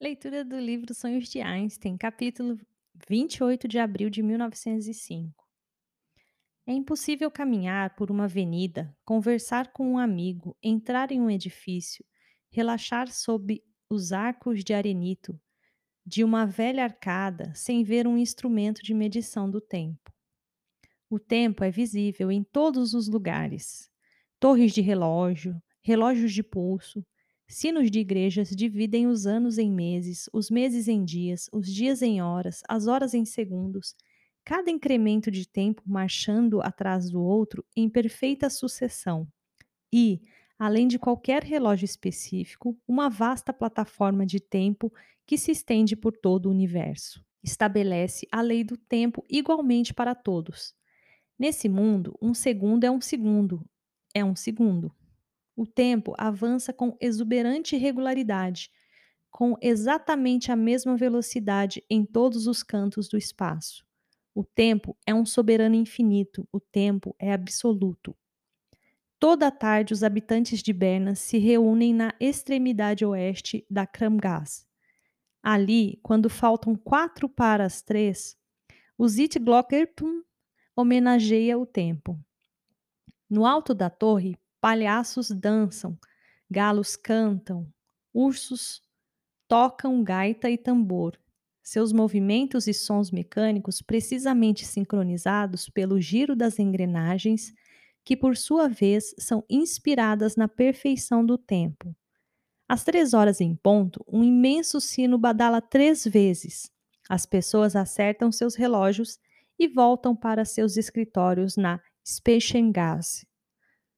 Leitura do livro Sonhos de Einstein, capítulo 28 de abril de 1905. É impossível caminhar por uma avenida, conversar com um amigo, entrar em um edifício, relaxar sob os arcos de arenito de uma velha arcada sem ver um instrumento de medição do tempo. O tempo é visível em todos os lugares. Torres de relógio, relógios de pulso, Sinos de igrejas dividem os anos em meses, os meses em dias, os dias em horas, as horas em segundos, cada incremento de tempo marchando atrás do outro em perfeita sucessão. E, além de qualquer relógio específico, uma vasta plataforma de tempo que se estende por todo o universo. Estabelece a lei do tempo igualmente para todos. Nesse mundo, um segundo é um segundo, é um segundo. O tempo avança com exuberante regularidade, com exatamente a mesma velocidade em todos os cantos do espaço. O tempo é um soberano infinito, o tempo é absoluto. Toda tarde, os habitantes de Berna se reúnem na extremidade oeste da Kramgas. Ali, quando faltam quatro para as três, o Zitglockertum homenageia o tempo. No alto da torre, palhaços dançam, galos cantam, ursos tocam gaita e tambor. Seus movimentos e sons mecânicos precisamente sincronizados pelo giro das engrenagens, que por sua vez são inspiradas na perfeição do tempo. Às três horas em ponto, um imenso sino badala três vezes. As pessoas acertam seus relógios e voltam para seus escritórios na Speichengase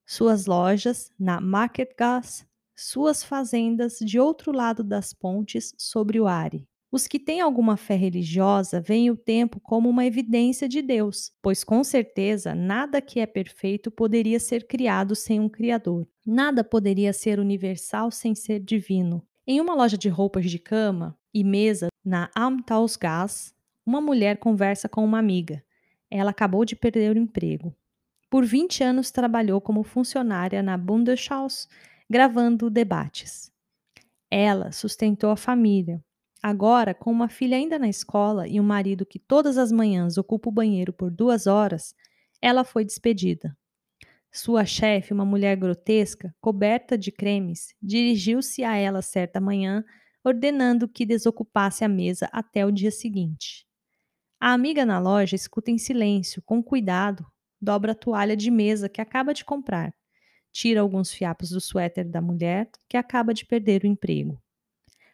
suas lojas na Marketgas, suas fazendas de outro lado das pontes sobre o Are. Os que têm alguma fé religiosa veem o tempo como uma evidência de Deus, pois com certeza nada que é perfeito poderia ser criado sem um Criador. Nada poderia ser universal sem ser divino. Em uma loja de roupas de cama e mesa na Amtausgas, uma mulher conversa com uma amiga. Ela acabou de perder o emprego. Por 20 anos trabalhou como funcionária na Bundeshaus, gravando debates. Ela sustentou a família. Agora, com uma filha ainda na escola e um marido que todas as manhãs ocupa o banheiro por duas horas, ela foi despedida. Sua chefe, uma mulher grotesca, coberta de cremes, dirigiu-se a ela certa manhã, ordenando que desocupasse a mesa até o dia seguinte. A amiga na loja escuta em silêncio, com cuidado, dobra a toalha de mesa que acaba de comprar, tira alguns fiapos do suéter da mulher que acaba de perder o emprego.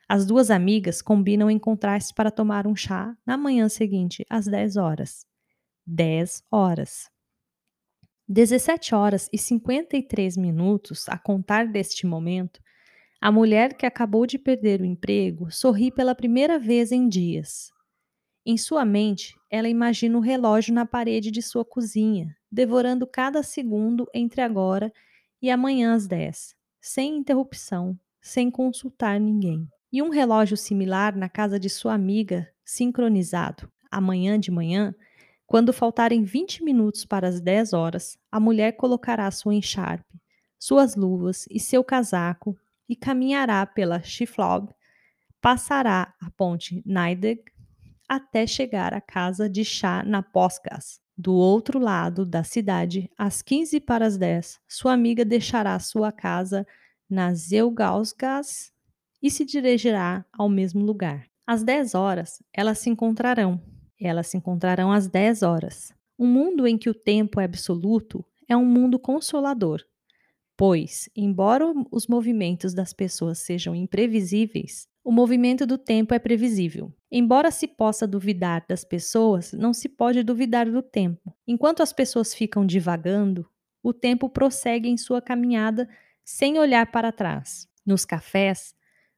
As duas amigas combinam encontrar-se para tomar um chá na manhã seguinte, às 10 horas. 10 horas. 17 horas e 53 minutos a contar deste momento, a mulher que acabou de perder o emprego sorri pela primeira vez em dias. Em sua mente, ela imagina o relógio na parede de sua cozinha, devorando cada segundo entre agora e amanhã às 10, sem interrupção, sem consultar ninguém. E um relógio similar na casa de sua amiga, sincronizado. Amanhã de manhã, quando faltarem 20 minutos para as 10 horas, a mulher colocará sua encharpe, suas luvas e seu casaco e caminhará pela Schiflob, passará a ponte Neideg até chegar à casa de chá na Pós-Gás. Do outro lado da cidade, às 15 para as 10, sua amiga deixará sua casa na Zeugausgas e se dirigirá ao mesmo lugar. Às 10 horas, elas se encontrarão. Elas se encontrarão às 10 horas. Um mundo em que o tempo é absoluto é um mundo consolador, pois, embora os movimentos das pessoas sejam imprevisíveis, o movimento do tempo é previsível. Embora se possa duvidar das pessoas, não se pode duvidar do tempo. Enquanto as pessoas ficam divagando, o tempo prossegue em sua caminhada sem olhar para trás. Nos cafés,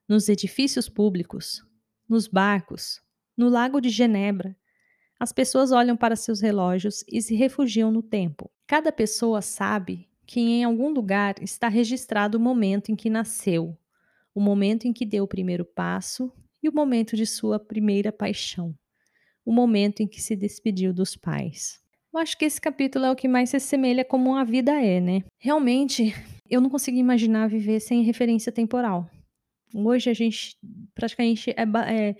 nos edifícios públicos, nos barcos, no Lago de Genebra, as pessoas olham para seus relógios e se refugiam no tempo. Cada pessoa sabe que em algum lugar está registrado o momento em que nasceu, o momento em que deu o primeiro passo e o momento de sua primeira paixão, o momento em que se despediu dos pais. Eu acho que esse capítulo é o que mais se assemelha como a vida é, né? Realmente, eu não consigo imaginar viver sem referência temporal. Hoje a gente praticamente é eh,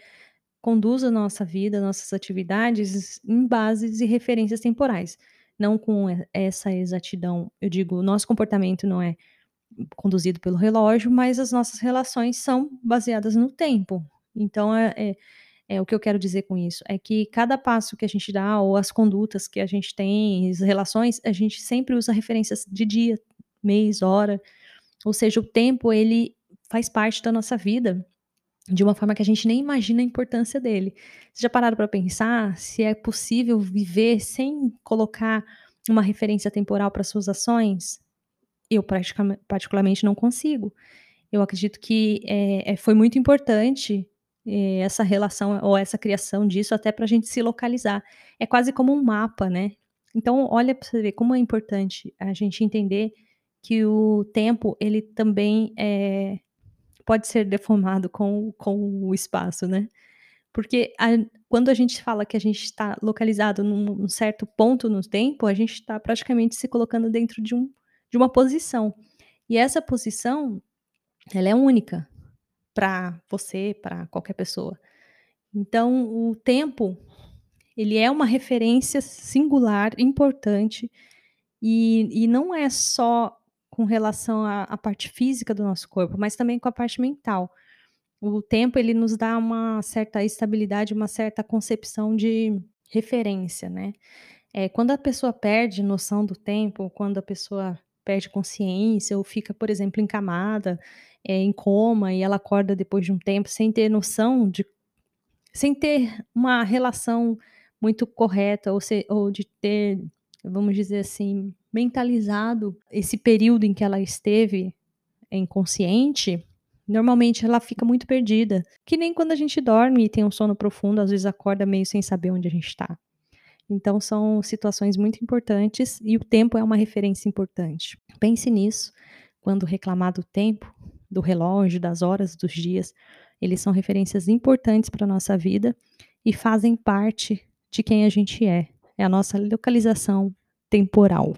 conduz a nossa vida, nossas atividades em bases e referências temporais, não com essa exatidão. Eu digo, nosso comportamento não é conduzido pelo relógio, mas as nossas relações são baseadas no tempo. Então é é é o que eu quero dizer com isso, é que cada passo que a gente dá ou as condutas que a gente tem, as relações, a gente sempre usa referências de dia, mês, hora, ou seja, o tempo ele faz parte da nossa vida, de uma forma que a gente nem imagina a importância dele. Vocês já pararam pra pensar se é possível viver sem colocar uma referência temporal para suas ações? Eu particularmente não consigo. Eu acredito que, eh eh, foi muito importante, essa relação ou essa criação disso até pra gente se localizar. É quase como um mapa, né. Então olha pra você ver como é importante a gente entender que o tempo ele também, eh, pode ser deformado com com o espaço, né. Porque a quando a gente fala que a gente está localizado num num certo ponto no tempo, a gente tá praticamente se colocando dentro de um de uma posição. E essa posição, ela é única pra você, pra qualquer pessoa. Então o tempo, ele é uma referência singular, importante, e e não é só com relação à à parte física do nosso corpo, mas também com a parte mental. O tempo ele nos dá uma certa estabilidade, uma certa concepção de referência, né. Eh, quando a pessoa perde noção do tempo, quando a pessoa perde consciência ou fica, por exemplo, encamada, eh, em coma e ela acorda depois de um tempo sem ter noção de sem ter uma relação muito correta ou se ou de ter, vamos dizer assim, mentalizado esse período em que ela esteve inconsciente, normalmente ela fica muito perdida, que nem quando a gente dorme e tem um sono profundo, às vezes acorda meio sem saber onde a gente tá. Então são situações muito importantes e o tempo é uma referência importante. Pense nisso quando reclamar do tempo, do relógio, das horas, dos dias, eles são referências importantes pra nossa vida e fazem parte de quem a gente é. É a nossa localização temporal.